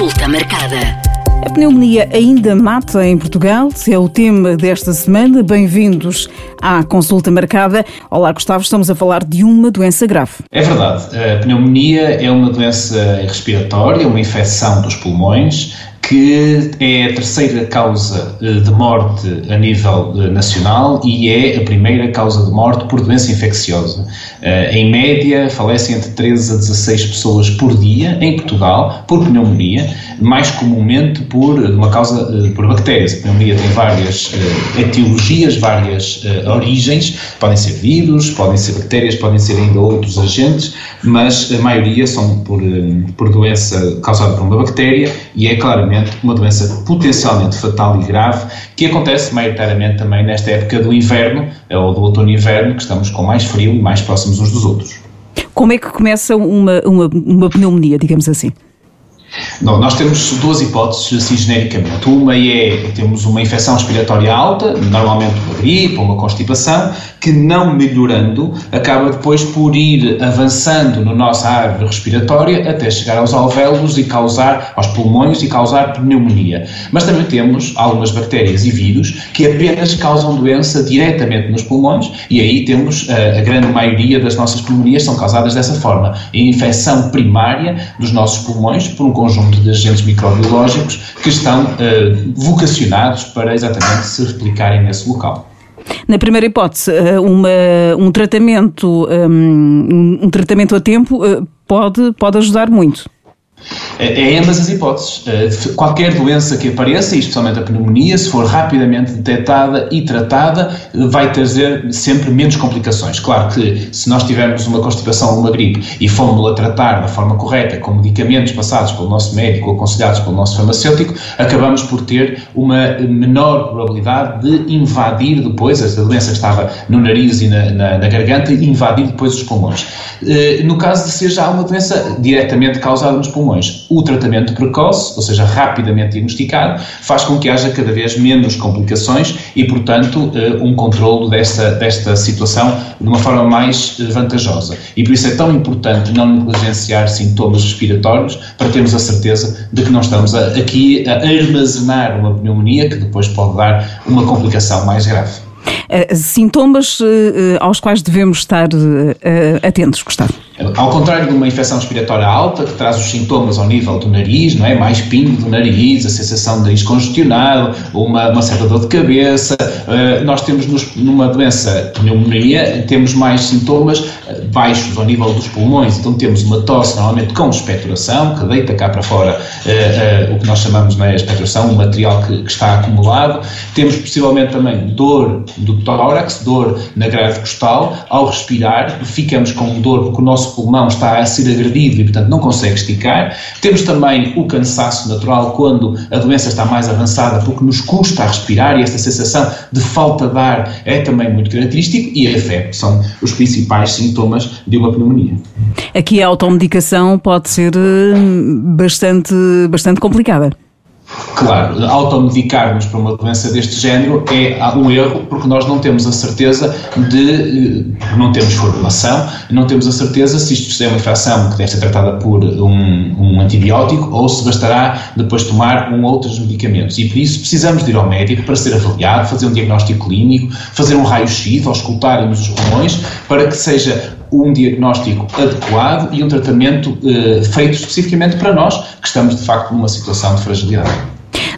Consulta marcada. A pneumonia ainda mata em Portugal? É o tema desta semana. Bem-vindos à consulta marcada. Olá, Gustavo, estamos a falar de uma doença grave. É verdade. A pneumonia é uma doença respiratória, uma infecção dos pulmões que é a terceira causa eh, de morte a nível eh, nacional e é a primeira causa de morte por doença infecciosa. Eh, em média, falecem entre 13 a 16 pessoas por dia em Portugal por pneumonia, mais comumente por uma causa por bactérias. A pneumonia tem várias etiologias, várias origens, podem ser vírus, podem ser bactérias, podem ser ainda outros agentes, mas a maioria são por, por doença causada por uma bactéria e é claramente uma doença potencialmente fatal e grave, que acontece maioritariamente também nesta época do inverno, ou do outono e inverno, que estamos com mais frio e mais próximos uns dos outros. Como é que começa uma, uma, uma pneumonia, digamos assim? Não, nós temos duas hipóteses, assim, genericamente. Uma é, temos uma infecção respiratória alta, normalmente uma gripe ou uma constipação, que não melhorando, acaba depois por ir avançando na nossa árvore respiratória até chegar aos alvéolos e causar, aos pulmões e causar pneumonia. Mas também temos algumas bactérias e vírus que apenas causam doença diretamente nos pulmões e aí temos a, eh, a grande maioria das nossas pneumonias são causadas dessa forma. A infecção primária dos nossos pulmões por um conjunto de agentes microbiológicos que estão uh, vocacionados para exatamente se replicarem nesse local. Na primeira hipótese, eh, uma, um, tratamento, um, um tratamento a tempo eh, pode, pode ajudar muito. É, é ambas as hipóteses. Eh, qualquer doença que apareça, e especialmente a pneumonia, se for rapidamente detectada e tratada, vai trazer sempre menos complicações. Claro que se nós tivermos uma constipação ou uma gripe e fomos-la tratar da forma correta, com medicamentos passados pelo nosso médico ou aconselhados pelo nosso farmacêutico, acabamos por ter uma menor probabilidade de invadir depois, esta doença que estava no nariz e na, na, na garganta, invadir depois os pulmões. Eh, no caso de ser já uma doença diretamente causada nos pulmões, o tratamento precoce, ou seja, rapidamente diagnosticado, faz com que haja cada vez menos complicações e, portanto, eh, um controlo desta, desta situação de uma forma mais eh, vantajosa. E por isso é tão importante não negligenciar sintomas respiratórios para termos a certeza de que não estamos aqui a armazenar uma pneumonia que depois pode dar uma complicação mais grave. Uh, sintomas aos quais devemos estar atentos, Gustavo? Ao contrário de uma infecção respiratória alta, que traz os sintomas ao nível do nariz, não é? mais pingo do nariz, a sensação de nariz congestionado, uma, uma certa dor de cabeça, uh, nós temos nos, numa doença pneumonia, temos mais sintomas uh, baixos ao nível dos pulmões, então temos uma tosse normalmente com expectoração, que deita cá para fora uh, o que nós chamamos de é, expectoração, o material que, que, está acumulado, temos possivelmente também dor do tórax, dor na grade costal, ao respirar ficamos com dor porque o nosso nosso pulmão está a ser agredido e, portanto, não consegue esticar. Temos também o cansaço natural quando a doença está mais avançada, porque nos custa a respirar e esta sensação de falta de ar é também muito característico e a febre são os principais sintomas de uma pneumonia. Aqui a automedicação pode ser eh, bastante, bastante complicada. Claro, automedicarmos para uma doença deste género é um erro porque nós não temos a certeza de, eh, não temos formação, não temos a certeza se isto é uma infecção que deve ser tratada por um, um antibiótico ou se bastará depois tomar um outros medicamentos. E por isso precisamos de ir ao médico para ser avaliado, fazer um diagnóstico clínico, fazer um raio-x, auscultarmos os pulmões para que seja um diagnóstico adequado e um tratamento uh, feito especificamente para nós, que estamos de facto numa situação de fragilidade.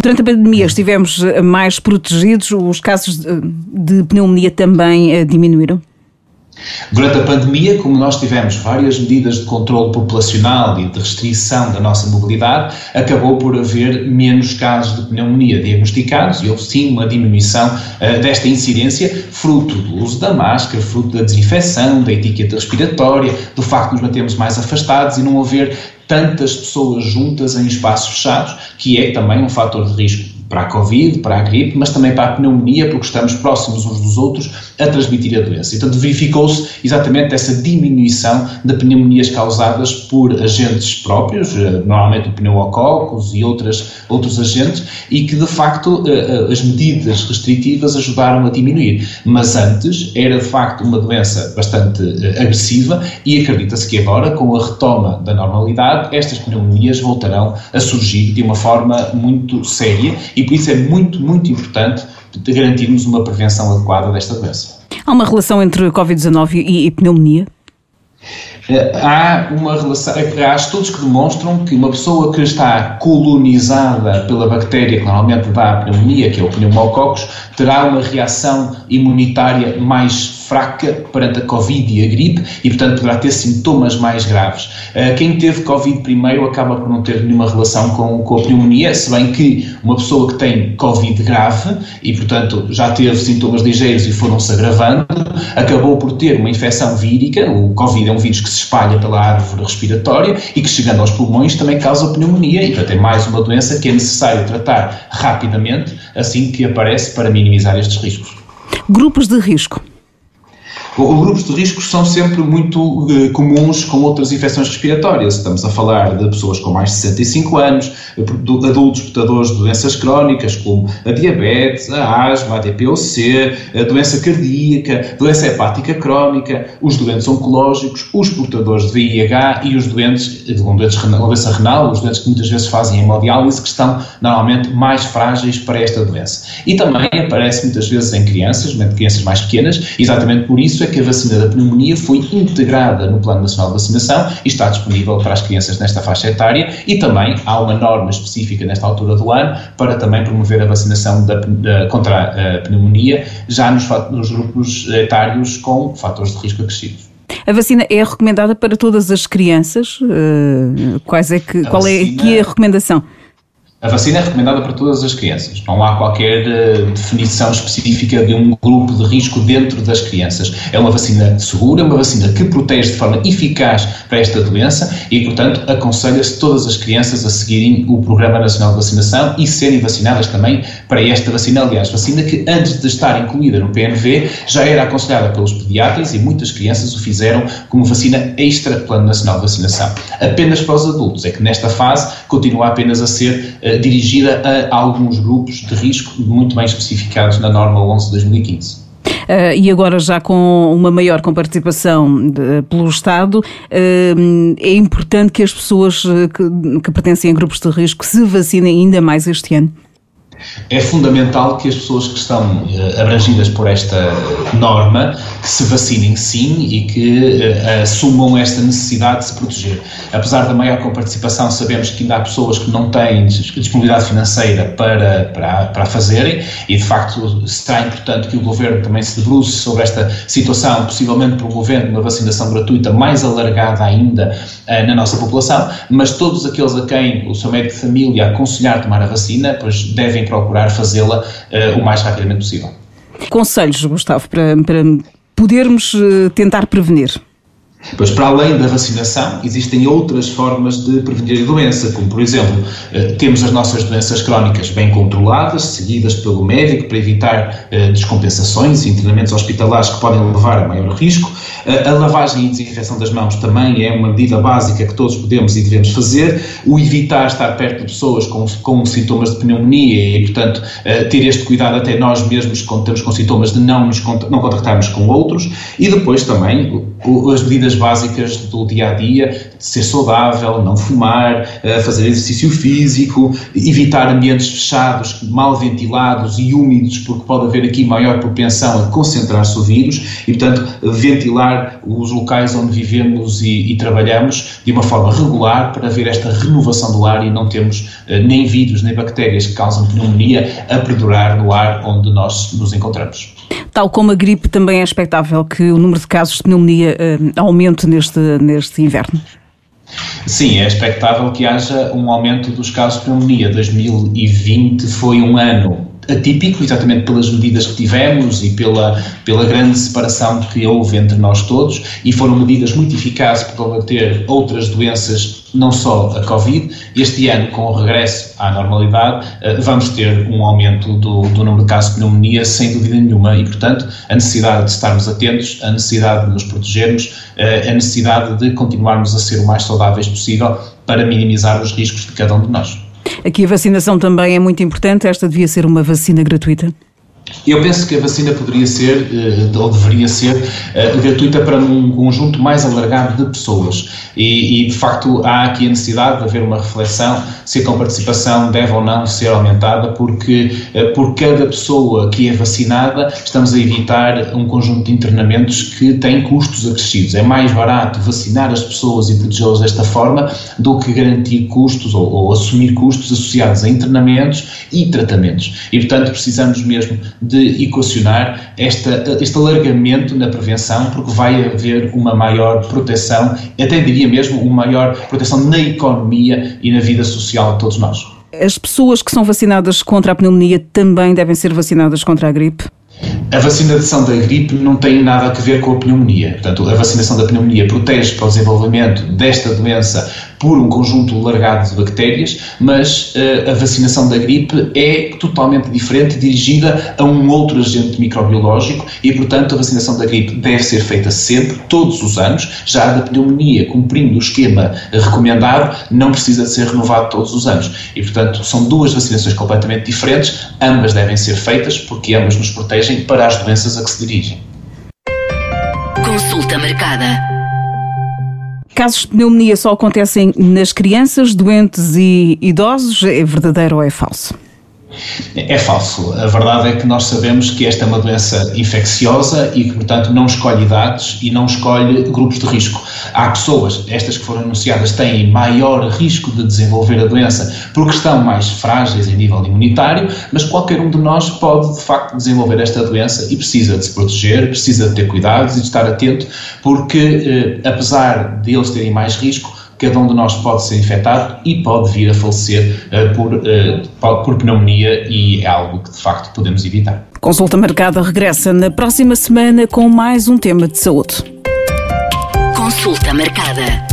Durante a pandemia estivemos eh, mais protegidos, os casos de pneumonia também eh, diminuíram? Durante a pandemia, como nós tivemos várias medidas de controle populacional e de restrição da nossa mobilidade, acabou por haver menos casos de pneumonia diagnosticados e houve sim uma diminuição uh, desta incidência, fruto do uso da máscara, fruto da desinfecção, da etiqueta respiratória, do facto de nos mantermos mais afastados e não haver tantas pessoas juntas em espaços fechados, que é também um fator de risco para a Covid, para a gripe, mas também para a pneumonia, porque estamos próximos uns dos outros a transmitir a doença. Então verificou-se exatamente essa diminuição de pneumonias causadas por agentes próprios, eh, normalmente pneumococos e outras, outros agentes, e que de facto eh, eh, as medidas restritivas ajudaram a diminuir. Mas antes era de facto uma doença bastante agressiva e acredita-se que agora, com a retoma da normalidade, estas pneumonias voltarão a surgir de uma forma muito séria e por isso é muito, muito importante garantirmos uma prevenção adequada desta doença. Há uma relação entre Covid-19 e, e pneumonia? Eh, há uma relação, é há estudos que demonstram que uma pessoa que está colonizada pela bactéria que normalmente dá a pneumonia, que é o pneumococcus, terá uma reação imunitária mais fraca perante a Covid e a gripe e, portanto, poderá ter sintomas mais graves. Eh, quem teve Covid primeiro acaba por não ter nenhuma relação com, com a pneumonia, se bem que uma pessoa que tem Covid grave e, portanto, já teve sintomas ligeiros e foram-se agravando, acabou por ter uma infecção vírica. O Covid é um vírus que se espalha pela árvore respiratória e que, chegando aos pulmões, também causa pneumonia e, portanto, é mais uma doença que é necessário tratar rapidamente assim que aparece para minimizar estes riscos. Grupos de risco. Os grupos de risco são sempre muito uh, comuns com outras infecções respiratórias. Estamos a falar de pessoas com mais de 65 anos, adultos portadores de doenças crónicas como a diabetes, a asma, a DPOC, a doença cardíaca, doença hepática crónica, os doentes oncológicos, os portadores de VIH e os doentes com doença renal, os doentes que muitas vezes fazem hemodiálise, que estão normalmente mais frágeis para esta doença. E também aparece muitas vezes em crianças, crianças mais pequenas, exatamente por isso é que a vacina da pneumonia foi integrada no Plano Nacional de Vacinação e está disponível para as crianças nesta faixa etária e também há uma norma específica nesta altura do ano para também promover a vacinação da, da, contra a pneumonia já nos, nos grupos etários com fatores de risco acrescidos. A vacina é recomendada para todas as crianças? Uh, quais é que, qual vacina... é aqui a recomendação? A vacina é recomendada para todas as crianças. Não há qualquer uh, definição específica de um grupo de risco dentro das crianças. É uma vacina segura, uma vacina que protege de forma eficaz para esta doença e, portanto, aconselha-se todas as crianças a seguirem o Programa Nacional de Vacinação e serem vacinadas também para esta vacina. Aliás, vacina que antes de estar incluída no PNV já era aconselhada pelos pediatras e muitas crianças o fizeram como vacina extra Plano Nacional de Vacinação. Apenas para os adultos é que nesta fase continua apenas a ser uh, dirigida a alguns grupos de risco muito bem especificados na norma 11 de 2015. Uh, e agora já com uma maior comparticipação de, pelo Estado, uh, é importante que as pessoas eh, que, que pertencem a grupos de risco se vacinem ainda mais este ano? É fundamental que as pessoas que estão uh, abrangidas por esta norma que se vacinem sim e que uh, assumam esta necessidade de se proteger. Apesar da maior comparticipação, sabemos que ainda há pessoas que não têm disponibilidade financeira para, para, para fazerem e, de facto, será importante que o Governo também se debruce sobre esta situação, possivelmente promovendo uma vacinação gratuita mais alargada ainda uh, na nossa população, mas todos aqueles a quem o seu médico de família aconselhar tomar a vacina, pois devem procurar fazê-la uh, o mais rapidamente possível. Conselhos, Gustavo, para, para podermos uh, tentar prevenir? Pois, para além da vacinação, existem outras formas de prevenir a doença, como, por exemplo, eh, temos as nossas doenças crónicas bem controladas, seguidas pelo médico para evitar descompensações e internamentos hospitalares que podem levar a maior risco. A lavagem e desinfecção das mãos também é uma medida básica que todos podemos e devemos fazer. O evitar estar perto de pessoas com, com sintomas de pneumonia e, portanto, ter este cuidado até nós mesmos quando estamos com sintomas de não nos não contactarmos com outros. E depois também as medidas básicas do dia a dia, de ser saudável, não fumar, fazer exercício físico, evitar ambientes fechados, mal ventilados e úmidos, porque pode haver aqui maior propensão a concentrar-se o vírus e, portanto, ventilar os locais onde vivemos e, e, trabalhamos de uma forma regular para haver esta renovação do ar e não termos nem vírus nem bactérias que causam pneumonia a perdurar no ar onde nós nos encontramos. Tal como a gripe, também é expectável que o número de casos de pneumonia uh, aumente neste, neste inverno? Sim, é expectável que haja um aumento dos casos de pneumonia. 2020 foi um ano atípico, exatamente pelas medidas que tivemos e pela, pela grande separação que houve entre nós todos, e foram medidas muito eficazes para combater outras doenças não só a Covid, este ano, com o regresso à normalidade, uh, vamos ter um aumento do, do número de casos de pneumonia, sem dúvida nenhuma, e, portanto, a necessidade de estarmos atentos, a necessidade de nos protegermos, uh, a necessidade de continuarmos a ser o mais saudáveis possível para minimizar os riscos de cada um de nós. Aqui a vacinação também é muito importante, esta devia ser uma vacina gratuita? Eu penso que a vacina poderia ser, eh, ou deveria ser, eh, gratuita para um conjunto mais alargado de pessoas. E, e, de facto, há aqui a necessidade de haver uma reflexão se a comparticipação deve ou não ser aumentada, porque eh, por cada pessoa que é vacinada, estamos a evitar um conjunto de internamentos que têm custos acrescidos. É mais barato vacinar as pessoas e protegê-las desta forma do que garantir custos ou, ou assumir custos associados a internamentos e tratamentos. E, portanto, precisamos mesmo de equacionar esta, este alargamento na prevenção, porque vai haver uma maior proteção, até diria mesmo uma maior proteção na economia e na vida social de todos nós. As pessoas que são vacinadas contra a pneumonia também devem ser vacinadas contra a gripe? A vacinação da gripe não tem nada a ver com a pneumonia. Portanto, a vacinação da pneumonia protege para o desenvolvimento desta doença por um conjunto largado de bactérias, mas uh, a vacinação da gripe é totalmente diferente, dirigida a um outro agente microbiológico e, portanto, a vacinação da gripe deve ser feita sempre, todos os anos. Já a da pneumonia, cumprindo o esquema recomendado, não precisa de ser renovado todos os anos. E, portanto, são duas vacinações completamente diferentes, ambas devem ser feitas porque ambas nos protegem para as doenças a que se dirigem. Consulta marcada. Casos de pneumonia só acontecem nas crianças, doentes e idosos. É verdadeiro ou é falso? É falso. A verdade é que nós sabemos que esta é uma doença infecciosa e que, portanto, não escolhe idades e não escolhe grupos de risco. Há pessoas, estas que foram anunciadas, têm maior risco de desenvolver a doença porque estão mais frágeis em nível imunitário, mas qualquer um de nós pode, de facto, desenvolver esta doença e precisa de se proteger, precisa de ter cuidados e de estar atento, porque, eh, apesar de eles terem mais risco, cada um de nós pode ser infectado e pode vir a falecer uh, por, uh, por pneumonia e é algo que de facto podemos evitar. Consulta marcada regressa na próxima semana com mais um tema de saúde. Consulta marcada.